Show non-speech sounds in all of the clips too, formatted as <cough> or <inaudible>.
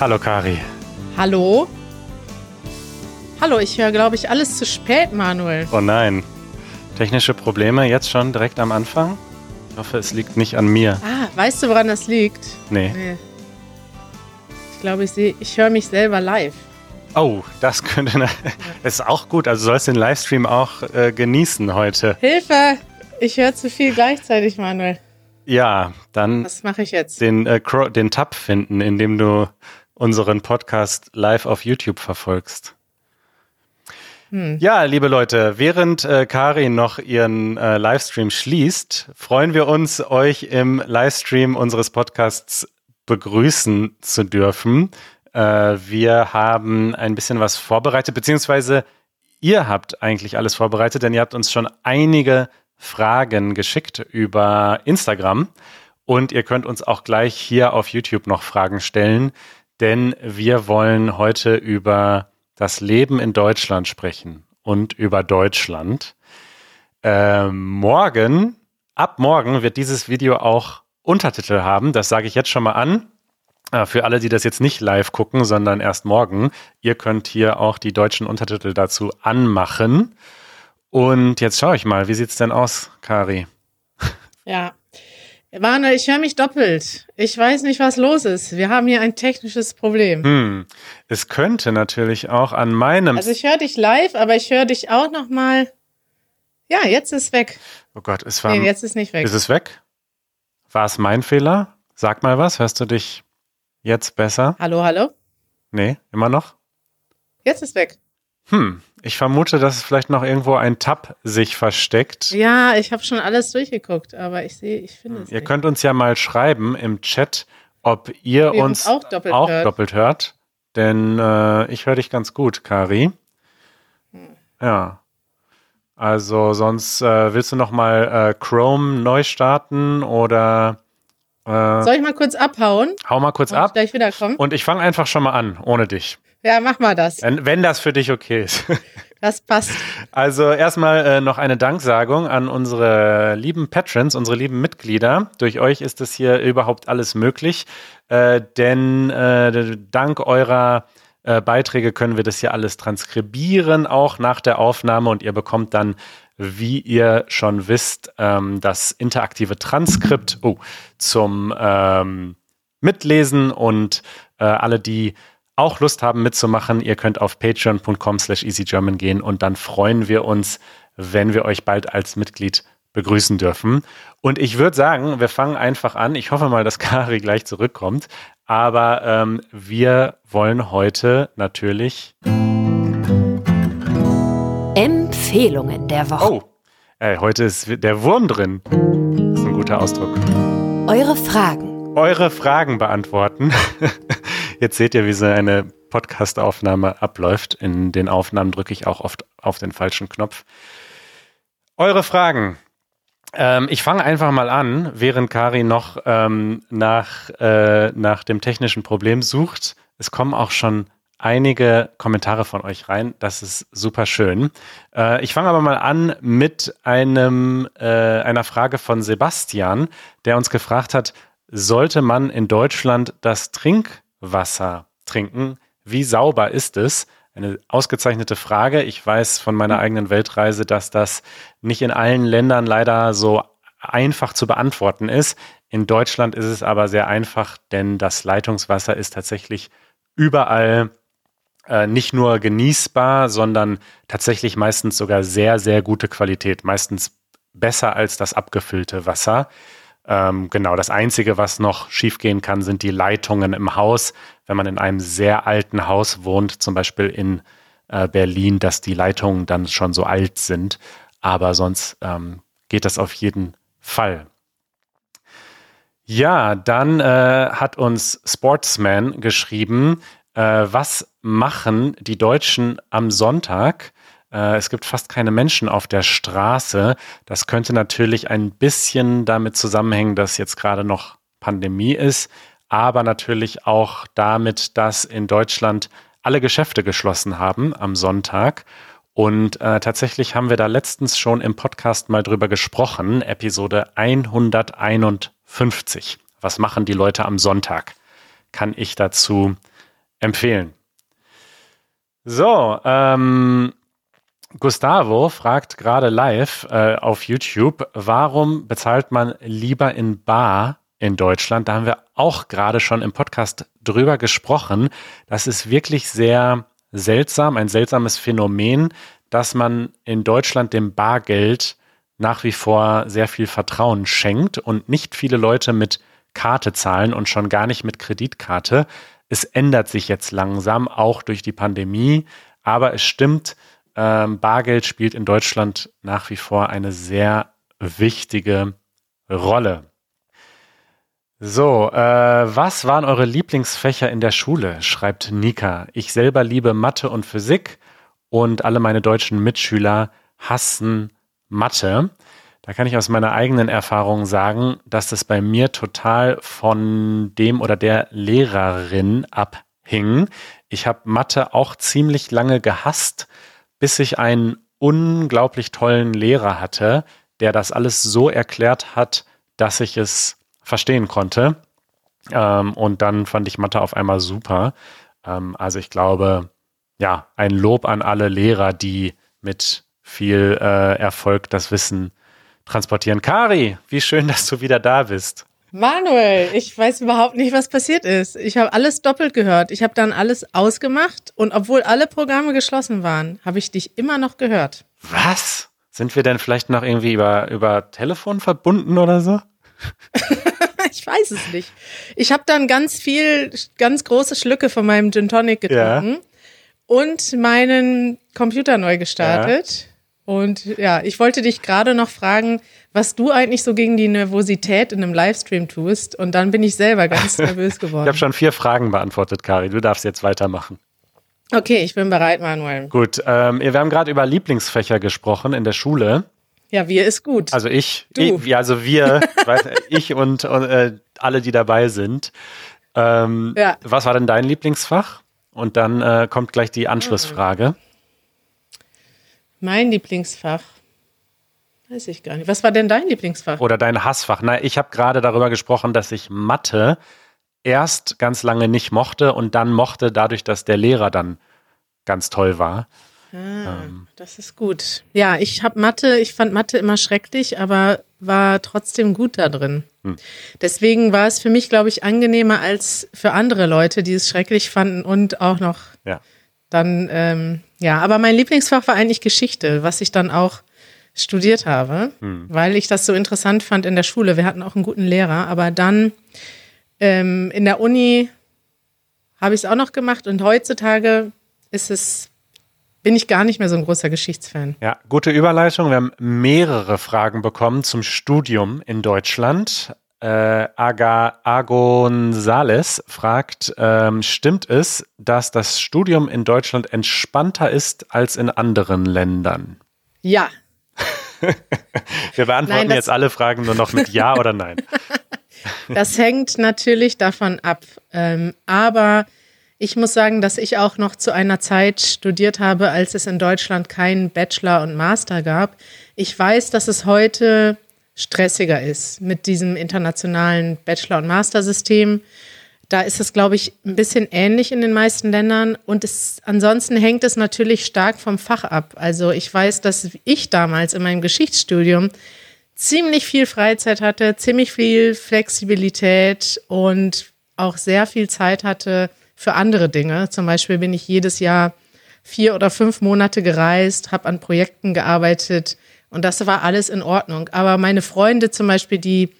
Hallo Kari. Hallo? Hallo, ich höre, glaube ich, alles zu spät, Manuel. Oh nein. Technische Probleme jetzt schon direkt am Anfang? Ich hoffe, es liegt nicht an mir. Ah, weißt du, woran das liegt? Nee. Nee. Ich glaube, ich sehe, ich höre mich selber live. Oh, das könnte. Ne, <laughs> ist auch gut. Also sollst den Livestream auch äh, genießen heute. Hilfe! Ich höre zu viel gleichzeitig, Manuel. Ja, dann Was mache ich jetzt? den, äh, den Tab finden, in dem du unseren Podcast live auf YouTube verfolgst. Ja, liebe Leute, während äh, Kari noch ihren äh, Livestream schließt, freuen wir uns, euch im Livestream unseres Podcasts begrüßen zu dürfen. Äh, wir haben ein bisschen was vorbereitet, beziehungsweise ihr habt eigentlich alles vorbereitet, denn ihr habt uns schon einige Fragen geschickt über Instagram und ihr könnt uns auch gleich hier auf YouTube noch Fragen stellen, denn wir wollen heute über das Leben in Deutschland sprechen und über Deutschland. Ähm, morgen, ab morgen wird dieses Video auch Untertitel haben. Das sage ich jetzt schon mal an. Äh, Für alle, die das jetzt nicht live gucken, sondern erst morgen, ihr könnt hier auch die deutschen Untertitel dazu anmachen. Und jetzt schaue ich mal, wie sieht's denn aus, Kari? Ja. Manuel, ich höre mich doppelt. Ich weiß nicht, was los ist. Wir haben hier ein technisches Problem. Hm. Es könnte natürlich auch an meinem. Also ich höre dich live, aber ich höre dich auch noch mal. Ja, jetzt ist weg. oh Gott, es war. Nee, jetzt ist nicht weg. Ist es weg? War es mein Fehler? Sag mal was. Hörst du dich jetzt besser? Hallo, hallo? Nee, immer noch? Jetzt ist weg. Hm. Ich vermute, dass vielleicht noch irgendwo ein Tab sich versteckt. Ja, ich habe schon alles durchgeguckt, aber ich sehe, ich finde es Ihr nicht. könnt uns ja mal schreiben im Chat, ob ihr uns uns auch doppelt auch hört. doppelt hört. Denn äh, ich höre dich ganz gut, Kari. Hm. Ja. Also sonst äh, willst du noch mal äh, Chrome neu starten oder äh, Soll ich mal kurz abhauen? hau mal kurz ich ab. gleich wiederkommen? Und ich fange einfach schon mal an, ohne dich. Ja, mach mal das. Wenn, wenn das für dich okay ist. <laughs> Das passt. Also erstmal äh, noch eine Danksagung an unsere lieben Patrons, unsere lieben Mitglieder. Durch euch ist es hier überhaupt alles möglich, äh, denn äh, dank eurer äh, Beiträge können wir das hier alles transkribieren, auch nach der Aufnahme und ihr bekommt dann, wie ihr schon wisst, ähm, das interaktive Transkript oh, zum ähm, Mitlesen und äh, alle, die auch Lust haben mitzumachen, ihr könnt auf patreon.com slash easygerman gehen und dann freuen wir uns, wenn wir euch bald als Mitglied begrüßen dürfen. Und ich würde sagen, wir fangen einfach an. Ich hoffe mal, dass Kari gleich zurückkommt. Aber ähm, wir wollen heute natürlich. Empfehlungen der Woche. Oh, äh, heute ist der Wurm drin. Das ist ein guter Ausdruck. Eure Fragen. eure Fragen beantworten. <laughs> Jetzt seht ihr, wie so eine Podcast-Aufnahme abläuft. In den Aufnahmen drücke ich auch oft auf den falschen Knopf. Eure Fragen. Ähm, ich fange einfach mal an, während Kari noch ähm, nach, äh, nach dem technischen Problem sucht. Es kommen auch schon einige Kommentare von euch rein. Das ist super schön. Äh, ich fange aber mal an mit einem, äh, einer Frage von Sebastian, der uns gefragt hat, sollte man in Deutschland das Trinkwasser trinken? Wie sauber ist es? Eine ausgezeichnete Frage. Ich weiß von meiner eigenen Weltreise, dass das nicht in allen Ländern leider so einfach zu beantworten ist. In Deutschland ist es aber sehr einfach, denn das Leitungswasser ist tatsächlich überall äh, nicht nur genießbar, sondern tatsächlich meistens sogar sehr, sehr gute Qualität. Meistens besser als das abgefüllte Wasser. Ähm, genau, das Einzige, was noch schiefgehen kann, sind die Leitungen im Haus. Wenn man in einem sehr alten Haus wohnt, zum Beispiel in äh, Berlin, dass die Leitungen dann schon so alt sind. Aber sonst ähm, geht das auf jeden Fall. Ja, dann äh, hat uns Sportsman geschrieben, äh, was machen die Deutschen am Sonntag? Äh, es gibt fast keine Menschen auf der Straße. Das könnte natürlich ein bisschen damit zusammenhängen, dass jetzt gerade noch Pandemie ist, aber natürlich auch damit, dass in Deutschland alle Geschäfte geschlossen haben am Sonntag. Und äh, tatsächlich haben wir da letztens schon im Podcast mal drüber gesprochen, Episode 151. Was machen die Leute am Sonntag? Kann ich dazu empfehlen. So, ähm, Gustavo fragt gerade live äh, auf YouTube, warum bezahlt man lieber in Bar in Deutschland? Da haben wir auch gerade schon im Podcast drüber gesprochen. Das ist wirklich sehr seltsam, ein seltsames Phänomen, dass man in Deutschland dem Bargeld nach wie vor sehr viel Vertrauen schenkt und nicht viele Leute mit Karte zahlen und schon gar nicht mit Kreditkarte. Es ändert sich jetzt langsam, auch durch die Pandemie, aber es stimmt, ähm, Bargeld spielt in Deutschland nach wie vor eine sehr wichtige Rolle. So, äh, was waren eure Lieblingsfächer in der Schule? schreibt Nika. Ich selber liebe Mathe und Physik und alle meine deutschen Mitschüler hassen Mathe. Da kann ich aus meiner eigenen Erfahrung sagen, dass das bei mir total von dem oder der Lehrerin abhing. Ich habe Mathe auch ziemlich lange gehasst, bis ich einen unglaublich tollen Lehrer hatte, der das alles so erklärt hat, dass ich es verstehen konnte. Ähm, und dann fand ich Mathe auf einmal super. Ähm, also ich glaube, ja, ein Lob an alle Lehrer, die mit viel äh, Erfolg das Wissen transportieren. Kari, wie schön, dass du wieder da bist. Manuel, ich weiß überhaupt nicht, was passiert ist. Ich habe alles doppelt gehört. Ich habe dann alles ausgemacht und obwohl alle Programme geschlossen waren, habe ich dich immer noch gehört. Was? Sind wir denn vielleicht noch irgendwie über, über Telefon verbunden oder so? <laughs> ich weiß es nicht. Ich habe dann ganz viel, ganz große Schlücke von meinem Gin Tonic getrunken ja. und meinen Computer neu gestartet. Ja. Und ja, ich wollte dich gerade noch fragen, was du eigentlich so gegen die Nervosität in einem Livestream tust. Und dann bin ich selber ganz <laughs> nervös geworden. ich habe schon vier Fragen beantwortet, Kari. Du darfst jetzt weitermachen. Okay, ich bin bereit, Manuel. Gut, ähm, wir haben gerade über Lieblingsfächer gesprochen in der Schule. Ja, wir ist gut. Also ich, du. ich also wir, <laughs> ich und, und äh, alle, die dabei sind. Ähm, ja. Was war denn dein Lieblingsfach? Und dann äh, kommt gleich die Anschlussfrage. Mein Lieblingsfach. Weiß ich gar nicht. Was war denn dein Lieblingsfach? Oder dein Hassfach? Na, ich habe gerade darüber gesprochen, dass ich Mathe erst ganz lange nicht mochte und dann mochte, dadurch, dass der Lehrer dann ganz toll war. Ah, ähm. Das ist gut. Ja, ich habe Mathe, ich fand Mathe immer schrecklich, aber war trotzdem gut da drin. Hm. Deswegen war es für mich, glaube ich, angenehmer als für andere Leute, die es schrecklich fanden und auch noch ja. Dann, ähm, ja, aber mein Lieblingsfach war eigentlich Geschichte, was ich dann auch studiert habe, hm. weil ich das so interessant fand in der Schule. Wir hatten auch einen guten Lehrer, aber dann ähm, in der Uni habe ich es auch noch gemacht und heutzutage ist es bin ich gar nicht mehr so ein großer Geschichtsfan. Ja, gute Überleitung. Wir haben mehrere Fragen bekommen zum Studium in Deutschland. Äh, Aga Agonzales fragt, ähm, stimmt es, dass das Studium in Deutschland entspannter ist als in anderen Ländern? Ja. <laughs> Wir beantworten nein, jetzt alle Fragen nur noch mit Ja oder Nein. <laughs> das hängt natürlich davon ab. Ähm, aber ich muss sagen, dass ich auch noch zu einer Zeit studiert habe, als es in Deutschland keinen Bachelor und Master gab. Ich weiß, dass es heute stressiger ist mit diesem internationalen Bachelor- und Master-System. Da ist es, glaube ich, ein bisschen ähnlich in den meisten Ländern. Und es, ansonsten hängt es natürlich stark vom Fach ab. Also ich weiß, dass ich damals in meinem Geschichtsstudium ziemlich viel Freizeit hatte, ziemlich viel Flexibilität und auch sehr viel Zeit hatte, für andere Dinge. Zum Beispiel bin ich jedes Jahr vier oder fünf Monate gereist, habe an Projekten gearbeitet und das war alles in Ordnung. Aber meine Freunde zum Beispiel, die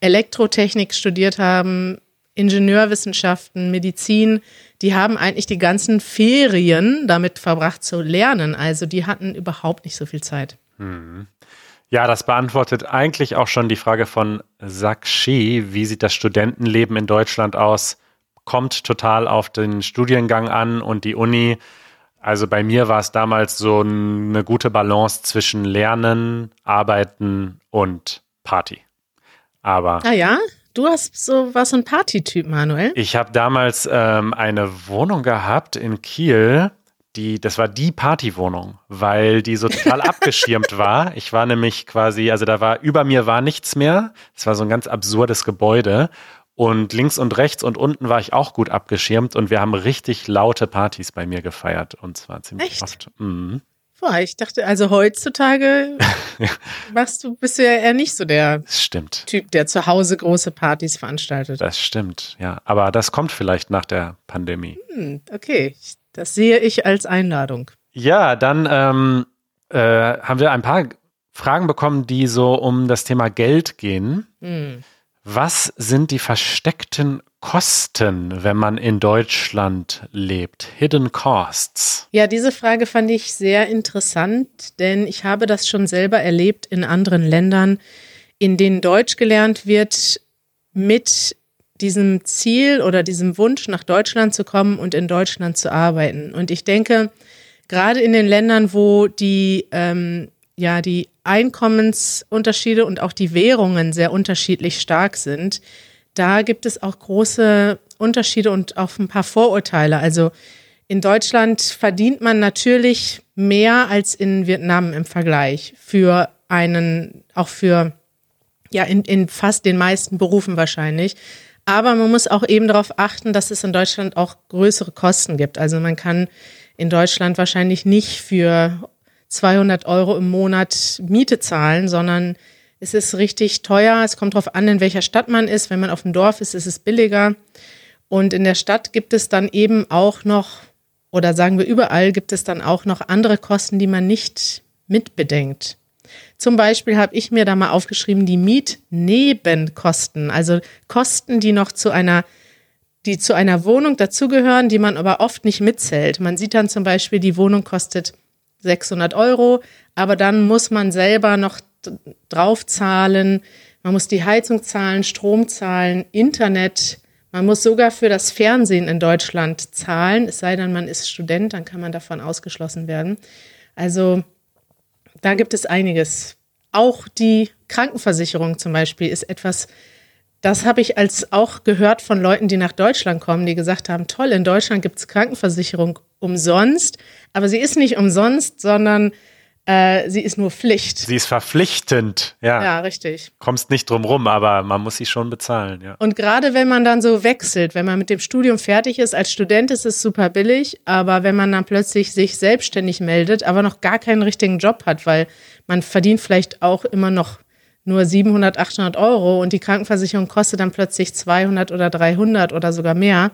Elektrotechnik studiert haben, Ingenieurwissenschaften, Medizin, die haben eigentlich die ganzen Ferien damit verbracht zu lernen. Also die hatten überhaupt nicht so viel Zeit. Hm. Ja, das beantwortet eigentlich auch schon die Frage von Sakshi. Wie sieht das Studentenleben in Deutschland aus? kommt total auf den Studiengang an und die Uni. Also bei mir war es damals so eine gute Balance zwischen Lernen, Arbeiten und Party. Aber. Ah ja? Du hast so was ein Partytyp, Manuel. Ich habe damals ähm, eine Wohnung gehabt in Kiel. die, das war die Partywohnung, weil die so total <laughs> abgeschirmt war. Ich war nämlich quasi, also da war, über mir war nichts mehr. Es war so ein ganz absurdes Gebäude. Und links und rechts und unten war ich auch gut abgeschirmt und wir haben richtig laute Partys bei mir gefeiert und zwar ziemlich Echt? oft. Mhm. Boah, ich dachte, also heutzutage <laughs> machst du, bist du ja eher nicht so der stimmt. Typ, der zu Hause große Partys veranstaltet. Das stimmt, ja. Aber das kommt vielleicht nach der Pandemie. Hm, okay, das sehe ich als Einladung. Ja, dann ähm, äh, haben wir ein paar Fragen bekommen, die so um das Thema Geld gehen. Hm. Was sind die versteckten Kosten, wenn man in Deutschland lebt? Hidden Costs. Ja, diese Frage fand ich sehr interessant, denn ich habe das schon selber erlebt in anderen Ländern, in denen Deutsch gelernt wird mit diesem Ziel oder diesem Wunsch, nach Deutschland zu kommen und in Deutschland zu arbeiten. Und ich denke, gerade in den Ländern, wo die ähm, ja die Einkommensunterschiede und auch die Währungen sehr unterschiedlich stark sind, da gibt es auch große Unterschiede und auch ein paar Vorurteile. Also in Deutschland verdient man natürlich mehr als in Vietnam im Vergleich für einen, auch für, ja, in, in fast den meisten Berufen wahrscheinlich. Aber man muss auch eben darauf achten, dass es in Deutschland auch größere Kosten gibt. Also man kann in Deutschland wahrscheinlich nicht für 200 Euro im Monat Miete zahlen, sondern es ist richtig teuer. Es kommt darauf an, in welcher Stadt man ist. Wenn man auf dem Dorf ist, ist es billiger. Und in der Stadt gibt es dann eben auch noch, oder sagen wir überall, gibt es dann auch noch andere Kosten, die man nicht mitbedenkt. Zum Beispiel habe ich mir da mal aufgeschrieben, die Mietnebenkosten, also Kosten, die noch zu einer, die zu einer Wohnung dazugehören, die man aber oft nicht mitzählt. Man sieht dann zum Beispiel, die Wohnung kostet 600 Euro, aber dann muss man selber noch draufzahlen, man muss die Heizung zahlen, Strom zahlen, Internet, man muss sogar für das Fernsehen in Deutschland zahlen, es sei denn, man ist Student, dann kann man davon ausgeschlossen werden. Also da gibt es einiges. Auch die Krankenversicherung zum Beispiel ist etwas, das habe ich als auch gehört von Leuten, die nach Deutschland kommen, die gesagt haben, toll, in Deutschland gibt es Krankenversicherung umsonst, aber sie ist nicht umsonst, sondern äh, sie ist nur Pflicht. Sie ist verpflichtend, ja. Ja, richtig. Kommst nicht drum rum, aber man muss sie schon bezahlen, ja. Und gerade wenn man dann so wechselt, wenn man mit dem Studium fertig ist, als Student ist es super billig, aber wenn man dann plötzlich sich selbstständig meldet, aber noch gar keinen richtigen Job hat, weil man verdient vielleicht auch immer noch nur 700, 800 Euro und die Krankenversicherung kostet dann plötzlich 200 oder 300 oder sogar mehr,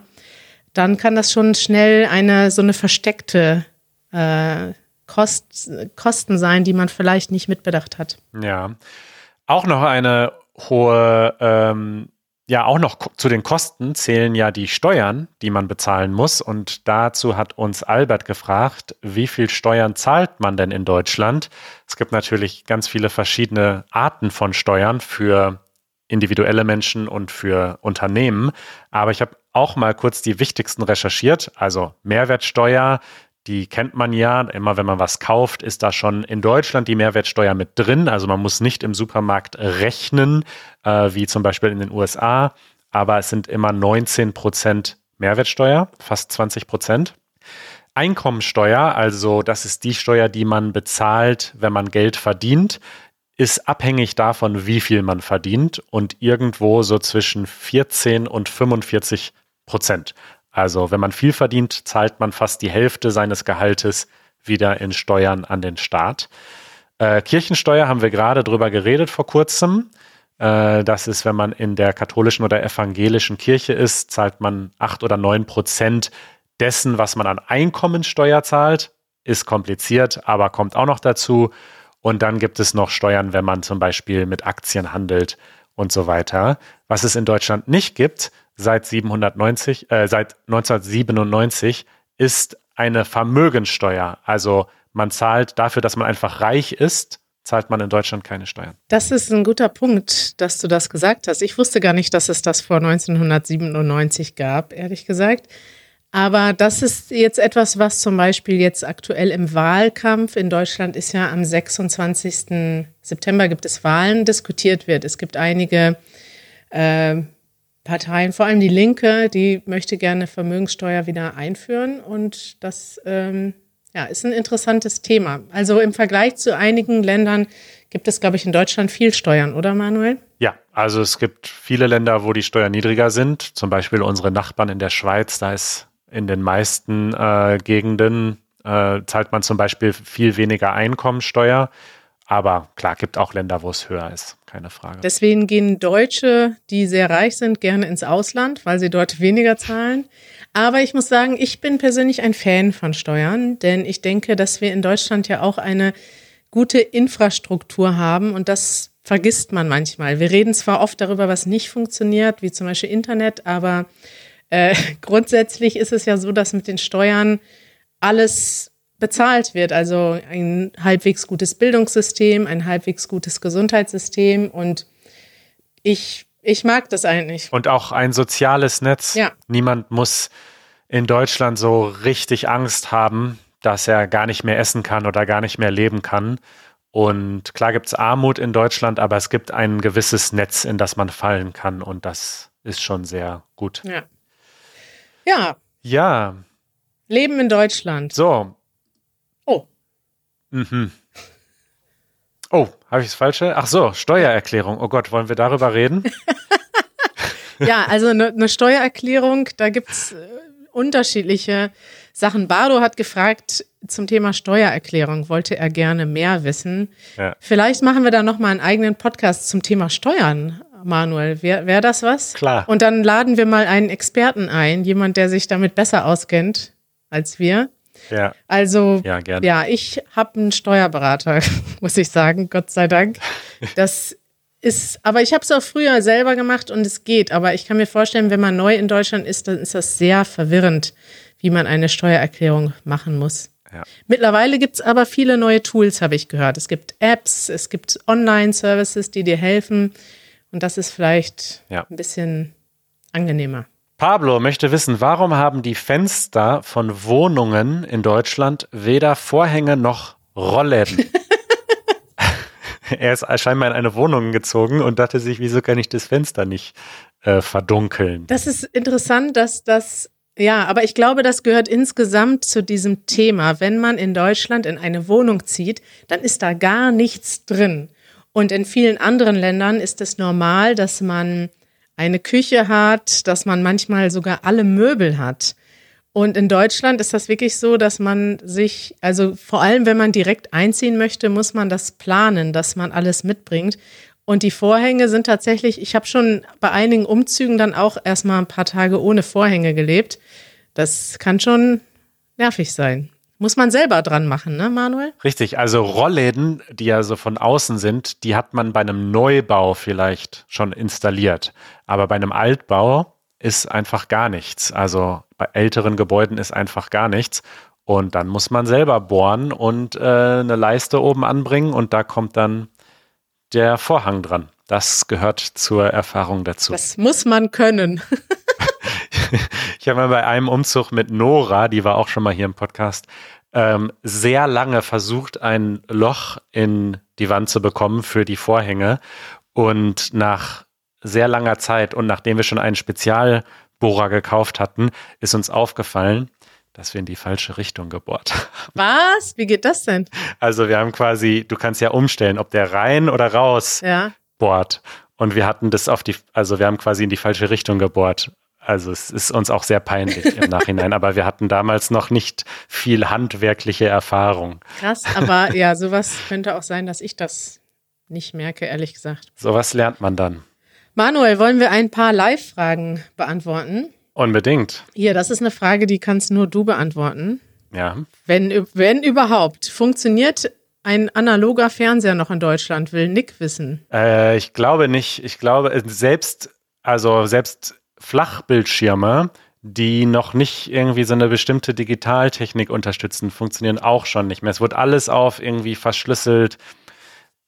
dann kann das schon schnell eine so eine versteckte äh, Kost, Kosten sein, die man vielleicht nicht mitbedacht hat. Ja, auch noch eine hohe ähm, ja, auch noch zu den Kosten zählen ja die Steuern, die man bezahlen muss. Und dazu hat uns Albert gefragt, wie viel Steuern zahlt man denn in Deutschland? Es gibt natürlich ganz viele verschiedene Arten von Steuern für individuelle Menschen und für Unternehmen. Aber ich habe auch mal kurz die wichtigsten recherchiert. Also Mehrwertsteuer, die kennt man ja. Immer wenn man was kauft, ist da schon in Deutschland die Mehrwertsteuer mit drin. Also man muss nicht im Supermarkt rechnen, äh, wie zum Beispiel in den USA. Aber es sind immer 19 Prozent Mehrwertsteuer, fast 20 Prozent. Einkommensteuer, also das ist die Steuer, die man bezahlt, wenn man Geld verdient, ist abhängig davon, wie viel man verdient und irgendwo so zwischen 14 und 45 Prozent. Also wenn man viel verdient, zahlt man fast die Hälfte seines Gehaltes wieder in Steuern an den Staat. Äh, Kirchensteuer haben wir gerade drüber geredet vor kurzem. Äh, das ist, wenn man in der katholischen oder evangelischen Kirche ist, zahlt man acht oder neun Prozent dessen, was man an Einkommensteuer zahlt. Ist kompliziert, aber kommt auch noch dazu. Und dann gibt es noch Steuern, wenn man zum Beispiel mit Aktien handelt und so weiter. Was es in Deutschland nicht gibt, seit 790, äh, seit 1997 ist eine Vermögensteuer. Also man zahlt dafür, dass man einfach reich ist, zahlt man in Deutschland keine Steuern. Das ist ein guter Punkt, dass du das gesagt hast. Ich wusste gar nicht, dass es das vor 1997 gab, ehrlich gesagt. Aber das ist jetzt etwas, was zum Beispiel jetzt aktuell im Wahlkampf in Deutschland ist ja am 26. September gibt es Wahlen, diskutiert wird. Es gibt einige äh, Parteien, vor allem die Linke, die möchte gerne Vermögenssteuer wieder einführen und das ähm, Ja, ist ein interessantes Thema. Also im Vergleich zu einigen Ländern gibt es, glaube ich, in Deutschland viel Steuern, oder Manuel? Ja, also es gibt viele Länder, wo die Steuern niedriger sind. Zum Beispiel unsere Nachbarn in der Schweiz. Da ist in den meisten äh, Gegenden äh, zahlt man zum Beispiel viel weniger Einkommensteuer. Aber klar, gibt auch Länder, wo es höher ist, keine Frage. Deswegen gehen Deutsche, die sehr reich sind, gerne ins Ausland, weil sie dort weniger zahlen. Aber ich muss sagen, ich bin persönlich ein Fan von Steuern, denn ich denke, dass wir in Deutschland ja auch eine gute Infrastruktur haben und das vergisst man manchmal. Wir reden zwar oft darüber, was nicht funktioniert, wie zum Beispiel Internet, aber äh, <laughs> grundsätzlich ist es ja so, dass mit den Steuern alles bezahlt wird. Also ein halbwegs gutes Bildungssystem, ein halbwegs gutes Gesundheitssystem und ich ich mag das eigentlich. Und auch ein soziales Netz. Ja. Niemand muss in Deutschland so richtig Angst haben, dass er gar nicht mehr essen kann oder gar nicht mehr leben kann. Und klar gibt es Armut in Deutschland, aber es gibt ein gewisses Netz, in das man fallen kann. Und das ist schon sehr gut. Ja. Ja. Ja. Leben in Deutschland. So. Oh. Mhm. Oh, habe ich das falsche? Ach so, Steuererklärung. Oh Gott, wollen wir darüber reden? <laughs> ja, also eine, eine Steuererklärung, da gibt's äh, unterschiedliche Sachen. Bardo hat gefragt zum Thema Steuererklärung, wollte er gerne mehr wissen. Ja. Vielleicht machen wir da nochmal einen eigenen Podcast zum Thema Steuern, Manuel. Wäre wär das was? Klar. Und dann laden wir mal einen Experten ein, jemand, der sich damit besser auskennt als wir. Ja. Also, ja, gerne. ja ich habe einen Steuerberater, <laughs> muss ich sagen, Gott sei Dank. Das ist, aber ich habe es auch früher selber gemacht und es geht. Aber ich kann mir vorstellen, wenn man neu in Deutschland ist, dann ist das sehr verwirrend, wie man eine Steuererklärung machen muss. Ja. Mittlerweile gibt es aber viele neue Tools, habe ich gehört. Es gibt Apps, es gibt Online-Services, die dir helfen. Und das ist vielleicht ja. ein bisschen angenehmer. Pablo möchte wissen, warum haben die Fenster von Wohnungen in Deutschland weder Vorhänge noch Rollläden? <laughs> er ist scheinbar in eine Wohnung gezogen und dachte sich, wieso kann ich das Fenster nicht äh, verdunkeln? Das ist interessant, dass das, ja, aber ich glaube, das gehört insgesamt zu diesem Thema. Wenn man in Deutschland in eine Wohnung zieht, dann ist da gar nichts drin. Und in vielen anderen Ländern ist es normal, dass man eine Küche hat, dass man manchmal sogar alle Möbel hat. Und in Deutschland ist das wirklich so, dass man sich, also vor allem wenn man direkt einziehen möchte, muss man das planen, dass man alles mitbringt. Und die Vorhänge sind tatsächlich, ich habe schon bei einigen Umzügen dann auch erstmal ein paar Tage ohne Vorhänge gelebt. Das kann schon nervig sein. Muss man selber dran machen, ne, Manuel? Richtig, also Rollläden, die ja so von außen sind, die hat man bei einem Neubau vielleicht schon installiert. Aber bei einem Altbau ist einfach gar nichts. Also bei älteren Gebäuden ist einfach gar nichts. Und dann muss man selber bohren und äh, eine Leiste oben anbringen und da kommt dann der Vorhang dran. Das gehört zur Erfahrung dazu. Das muss man können. <laughs> <laughs> ich habe mal bei einem Umzug mit Nora, die war auch schon mal hier im Podcast, ähm, sehr lange versucht, ein Loch in die Wand zu bekommen für die Vorhänge. Und nach sehr langer Zeit und nachdem wir schon einen Spezialbohrer gekauft hatten, ist uns aufgefallen, dass wir in die falsche Richtung gebohrt haben. Was? Wie geht das denn? Also wir haben quasi, du kannst ja umstellen, ob der rein oder raus ja. bohrt. Und wir hatten das auf die, also wir haben quasi in die falsche Richtung gebohrt. Also es ist uns auch sehr peinlich im Nachhinein, aber wir hatten damals noch nicht viel handwerkliche Erfahrung. Krass, aber ja, sowas könnte auch sein, dass ich das nicht merke, ehrlich gesagt. Sowas lernt man dann. Manuel, wollen wir ein paar Live-Fragen beantworten? Unbedingt. Hier, das ist eine Frage, die kannst nur du beantworten. Ja. Wenn, wenn überhaupt. Funktioniert ein analoger Fernseher noch in Deutschland, will Nick wissen. Äh, ich glaube nicht. Ich glaube, selbst, also selbst Flachbildschirme, die noch nicht irgendwie so eine bestimmte Digitaltechnik unterstützen, funktionieren auch schon nicht mehr. Es wird alles auf irgendwie verschlüsselt.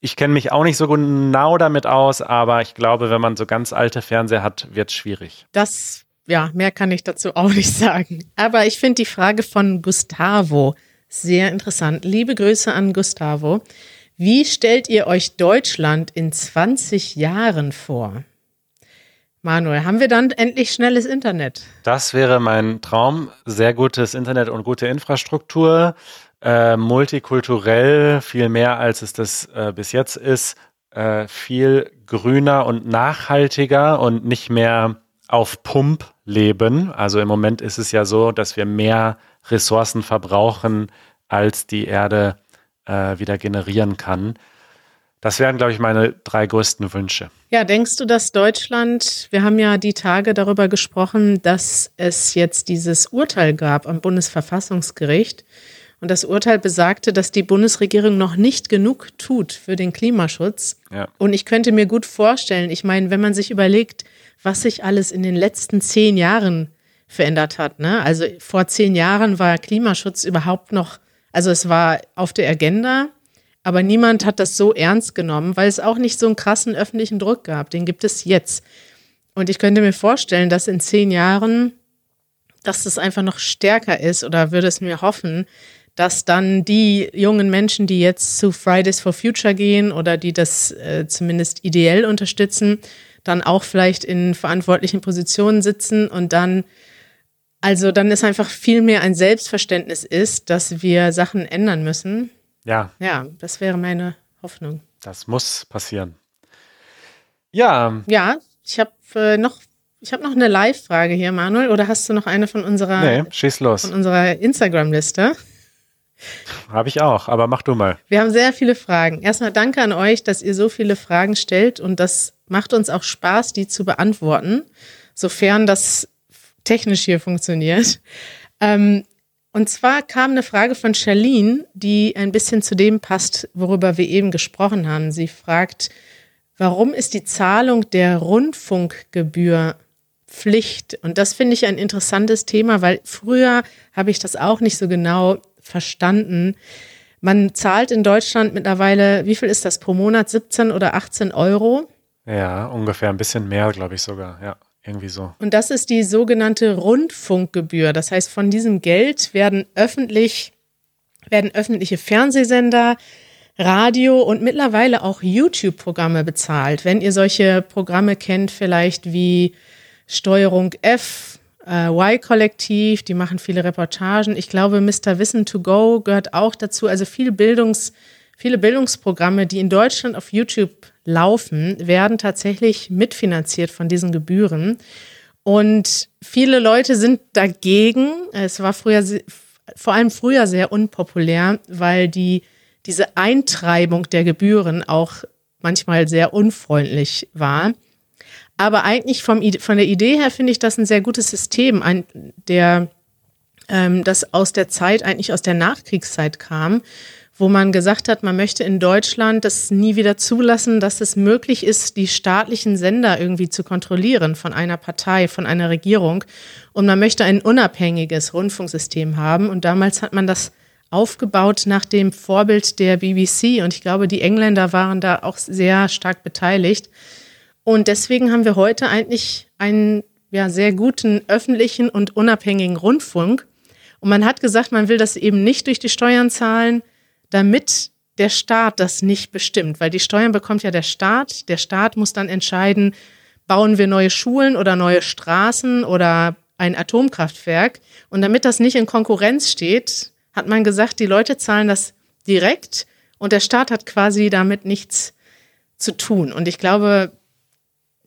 Ich kenne mich auch nicht so genau damit aus, aber ich glaube, wenn man so ganz alte Fernseher hat, wird es schwierig. Das, ja, mehr kann ich dazu auch nicht sagen. Aber ich finde die Frage von Gustavo sehr interessant. Liebe Grüße an Gustavo. Wie stellt ihr euch Deutschland in 20 Jahren vor? Manuel, haben wir dann endlich schnelles Internet? Das wäre mein Traum. Sehr gutes Internet und gute Infrastruktur. Äh, multikulturell, viel mehr als es das äh, bis jetzt ist. Äh, viel grüner und nachhaltiger und nicht mehr auf Pump leben. Also im Moment ist es ja so, dass wir mehr Ressourcen verbrauchen, als die Erde äh, wieder generieren kann. Das wären, glaube ich, meine drei größten Wünsche. Ja, denkst du, dass Deutschland, wir haben ja die Tage darüber gesprochen, dass es jetzt dieses Urteil gab am Bundesverfassungsgericht. Und das Urteil besagte, dass die Bundesregierung noch nicht genug tut für den Klimaschutz. Ja. Und ich könnte mir gut vorstellen, ich meine, wenn man sich überlegt, was sich alles in den letzten zehn Jahren verändert hat. Ne? Also vor zehn Jahren war Klimaschutz überhaupt noch, also es war auf der Agenda, aber niemand hat das so ernst genommen, weil es auch nicht so einen krassen öffentlichen Druck gab. Den gibt es jetzt. Und ich könnte mir vorstellen, dass in zehn Jahren, dass das einfach noch stärker ist oder würde es mir hoffen, dass dann die jungen Menschen, die jetzt zu Fridays for Future gehen oder die das äh, zumindest ideell unterstützen, dann auch vielleicht in verantwortlichen Positionen sitzen und dann, also dann ist einfach viel mehr ein Selbstverständnis ist, dass wir Sachen ändern müssen ja. Ja, das wäre meine Hoffnung. Das muss passieren. Ja. Ja, ich habe äh, noch, ich habe noch eine Live-Frage hier, Manuel. Oder hast du noch eine von unserer, nee, schieß los. Von unserer Instagram-Liste? Habe ich auch, aber mach du mal. Wir haben sehr viele Fragen. Erstmal danke an euch, dass ihr so viele Fragen stellt und das macht uns auch Spaß, die zu beantworten, sofern das technisch hier funktioniert. Ähm, und zwar kam eine Frage von Charlene, die ein bisschen zu dem passt, worüber wir eben gesprochen haben. Sie fragt, warum ist die Zahlung der Rundfunkgebühr Pflicht? Und das finde ich ein interessantes Thema, weil früher habe ich das auch nicht so genau verstanden. Man zahlt in Deutschland mittlerweile, wie viel ist das pro Monat? 17 oder 18 Euro? Ja, ungefähr ein bisschen mehr, glaube ich sogar, ja. Irgendwie so. Und das ist die sogenannte Rundfunkgebühr. Das heißt, von diesem Geld werden öffentlich, werden öffentliche Fernsehsender, Radio und mittlerweile auch YouTube-Programme bezahlt. Wenn ihr solche Programme kennt, vielleicht wie Steuerung F, äh, Y-Kollektiv, die machen viele Reportagen. Ich glaube, Mr. Wissen to Go gehört auch dazu. Also viel Bildungs, viele Bildungsprogramme, die in Deutschland auf YouTube laufen, werden tatsächlich mitfinanziert von diesen Gebühren. Und viele Leute sind dagegen. Es war früher, vor allem früher sehr unpopulär, weil die, diese Eintreibung der Gebühren auch manchmal sehr unfreundlich war. Aber eigentlich vom, von der Idee her finde ich das ein sehr gutes System, ein, der, ähm, das aus der Zeit, eigentlich aus der Nachkriegszeit kam, wo man gesagt hat, man möchte in Deutschland das nie wieder zulassen, dass es möglich ist, die staatlichen Sender irgendwie zu kontrollieren von einer Partei, von einer Regierung. Und man möchte ein unabhängiges Rundfunksystem haben. Und damals hat man das aufgebaut nach dem Vorbild der BBC. Und ich glaube, die Engländer waren da auch sehr stark beteiligt. Und deswegen haben wir heute eigentlich einen ja, sehr guten öffentlichen und unabhängigen Rundfunk. Und man hat gesagt, man will das eben nicht durch die Steuern zahlen, damit der Staat das nicht bestimmt, weil die Steuern bekommt ja der Staat. Der Staat muss dann entscheiden, bauen wir neue Schulen oder neue Straßen oder ein Atomkraftwerk. Und damit das nicht in Konkurrenz steht, hat man gesagt, die Leute zahlen das direkt und der Staat hat quasi damit nichts zu tun. Und ich glaube,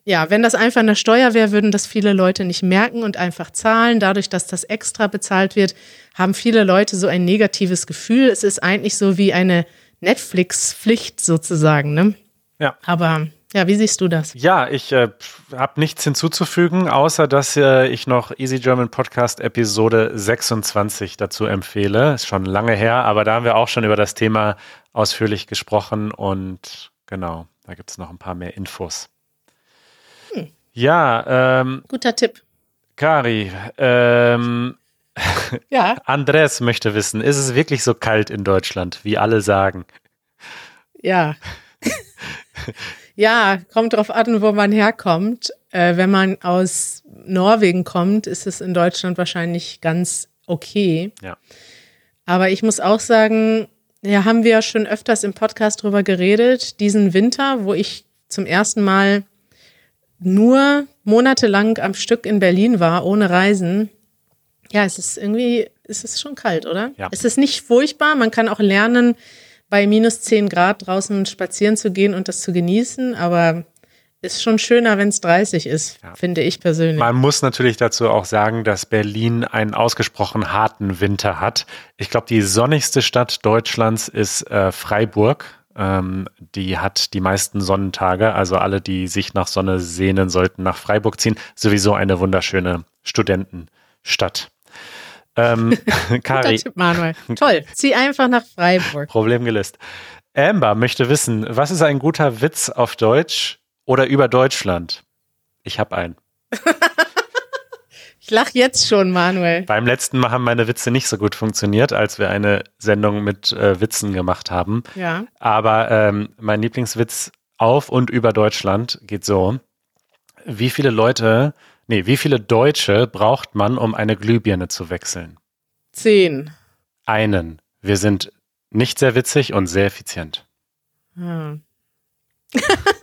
ja, wenn das einfach eine Steuer wäre, würden das viele Leute nicht merken und einfach zahlen. Dadurch, dass das extra bezahlt wird, haben viele Leute so ein negatives Gefühl. Es ist eigentlich so wie eine Netflix-Pflicht sozusagen. Ne? Ja. Aber ja, wie siehst du das? Ja, ich äh, habe nichts hinzuzufügen, außer dass äh, ich noch Easy German Podcast Episode 26 dazu empfehle. Ist schon lange her, aber da haben wir auch schon über das Thema ausführlich gesprochen und genau, da gibt es noch ein paar mehr Infos. Ja, ähm, guter Tipp. Kari, ähm, <laughs> ja. Andres möchte wissen, ist es wirklich so kalt in Deutschland, wie alle sagen? Ja. ja, kommt drauf an, wo man herkommt. Äh, wenn man aus Norwegen kommt, ist es in Deutschland wahrscheinlich ganz okay. Ja. Aber ich muss auch sagen, ja, haben wir schon öfters im Podcast drüber geredet, diesen Winter, wo ich zum ersten Mal nur monatelang am Stück in Berlin war, ohne Reisen, ja, es ist irgendwie, es ist schon kalt, oder? Ja. Es ist nicht furchtbar. Man kann auch lernen, bei minus 10 Grad draußen spazieren zu gehen und das zu genießen, aber ist schon schöner, wenn es 30 ist, Ja. finde ich persönlich. Man muss natürlich dazu auch sagen, dass Berlin einen ausgesprochen harten Winter hat. Ich glaube, die sonnigste Stadt Deutschlands ist äh, Freiburg. Ähm, die hat die meisten Sonnentage. Also alle, die sich nach Sonne sehnen, sollten nach Freiburg ziehen. Sowieso eine wunderschöne Studentenstadt. Ähm, <laughs> <laughs> Kari, Tipp, Manuel. Toll. Zieh einfach nach Freiburg. <laughs> Problem gelöst. Amber möchte wissen, was ist ein guter Witz auf Deutsch oder über Deutschland? Ich habe einen. Ich lach jetzt schon, Manuel. Beim letzten Mal haben meine Witze nicht so gut funktioniert, als wir eine Sendung mit äh, Witzen gemacht haben. Ja. Aber ähm, mein Lieblingswitz auf und über Deutschland geht so. Wie viele Leute, nee, wie viele Deutsche braucht man, um eine Glühbirne zu wechseln? Zehn. Einen. Wir sind nicht sehr witzig und sehr effizient. Hm. <laughs>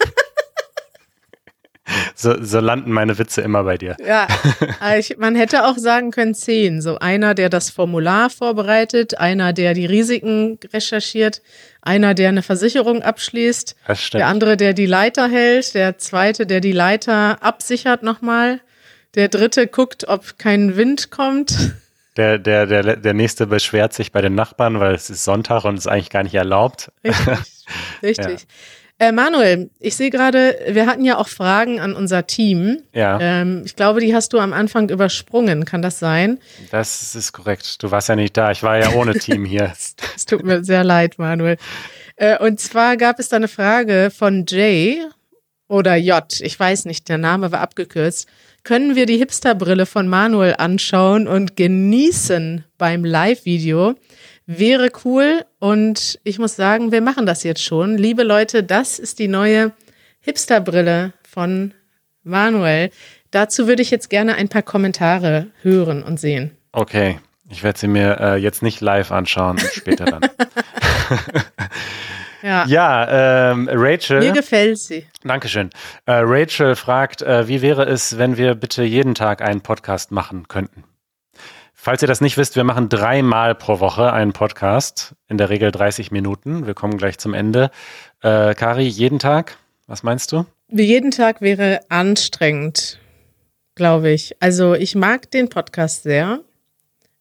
So, so landen meine Witze immer bei dir. Ja, <laughs> ich, man hätte auch sagen können zehn. So einer, der das Formular vorbereitet, einer, der die Risiken recherchiert, einer, der eine Versicherung abschließt, der andere, der die Leiter hält, der zweite, der die Leiter absichert nochmal, der dritte guckt, ob kein Wind kommt. Der, der, der, der nächste beschwert sich bei den Nachbarn, weil es ist Sonntag und es ist eigentlich gar nicht erlaubt. Richtig, <laughs> richtig. Äh, Manuel, ich sehe gerade, wir hatten ja auch Fragen an unser Team. Ja, Ähm, ich glaube, die hast du am Anfang übersprungen. Kann das sein? das ist korrekt. Du warst ja nicht da. Ich war ja ohne Team hier. <laughs> Es tut mir sehr leid, Manuel. Äh, und zwar gab es da eine Frage von Jay oder J. Ich weiß nicht, der Name war abgekürzt. Können wir die Hipsterbrille von Manuel anschauen und genießen beim Live-Video? Wäre cool und ich muss sagen, wir machen das jetzt schon. Liebe Leute, das ist die neue Hipsterbrille von Manuel. Dazu würde ich jetzt gerne ein paar Kommentare hören und sehen. Okay, ich werde sie mir äh, jetzt nicht live anschauen, später dann. <laughs> Ja, ja, ähm, Rachel. mir gefällt sie. Dankeschön. Äh, Rachel fragt, äh, wie wäre es, wenn wir bitte jeden Tag einen Podcast machen könnten? Falls ihr das nicht wisst, wir machen dreimal pro Woche einen Podcast, in der Regel 30 Minuten. Wir kommen gleich zum Ende. Äh, Kari, jeden Tag? Was meinst du? Jeden Tag wäre anstrengend, glaube ich. Also ich mag den Podcast sehr,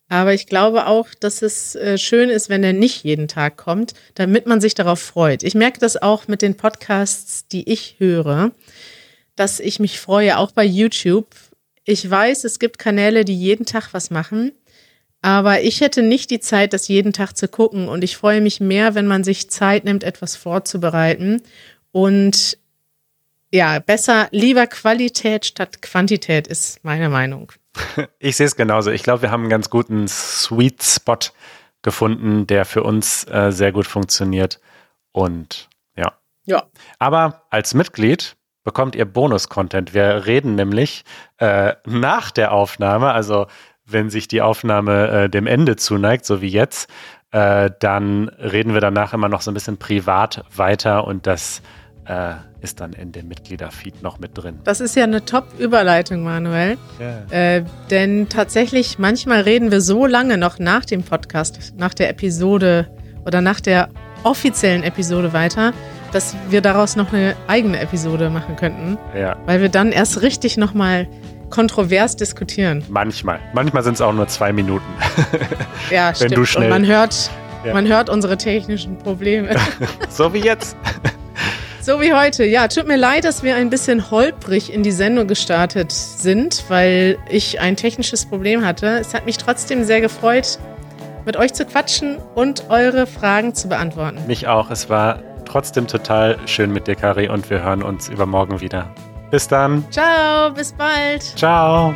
aber ich glaube auch, dass es äh, schön ist, wenn er nicht jeden Tag kommt, damit man sich darauf freut. Ich merke das auch mit den Podcasts, die ich höre, dass ich mich freue, auch bei YouTube. Ich weiß, es gibt Kanäle, die jeden Tag was machen, aber ich hätte nicht die Zeit, das jeden Tag zu gucken und ich freue mich mehr, wenn man sich Zeit nimmt, etwas vorzubereiten und ja, besser, lieber Qualität statt Quantität ist meine Meinung. <laughs> Ich sehe es genauso. Ich glaube, wir haben einen ganz guten Sweet Spot gefunden, der für uns äh, sehr gut funktioniert. Und ja. Ja. Aber als Mitglied bekommt ihr Bonus-Content. Wir reden nämlich äh, nach der Aufnahme, also wenn sich die Aufnahme äh, dem Ende zuneigt, so wie jetzt, äh, dann reden wir danach immer noch so ein bisschen privat weiter und das äh, ist dann in dem Mitgliederfeed noch mit drin. Das ist ja eine Top-Überleitung, Manuel. Äh, denn tatsächlich, manchmal reden wir so lange noch nach dem Podcast, nach der Episode oder nach der offiziellen Episode weiter, dass wir daraus noch eine eigene Episode machen könnten, Ja, weil wir dann erst richtig nochmal kontrovers diskutieren. manchmal. Manchmal sind es auch nur zwei Minuten. <laughs> Ja, Wenn stimmt. du schnell- Und man hört, Ja. man hört unsere technischen Probleme. <laughs> so wie jetzt. So wie heute. Ja, tut mir leid, dass wir ein bisschen holprig in die Sendung gestartet sind, weil ich ein technisches Problem hatte. Es hat mich trotzdem sehr gefreut, mit euch zu quatschen und eure Fragen zu beantworten. Mich auch. Es war trotzdem total schön mit dir, Kari, und wir hören uns übermorgen wieder. Bis dann. Ciao, bis bald. Ciao.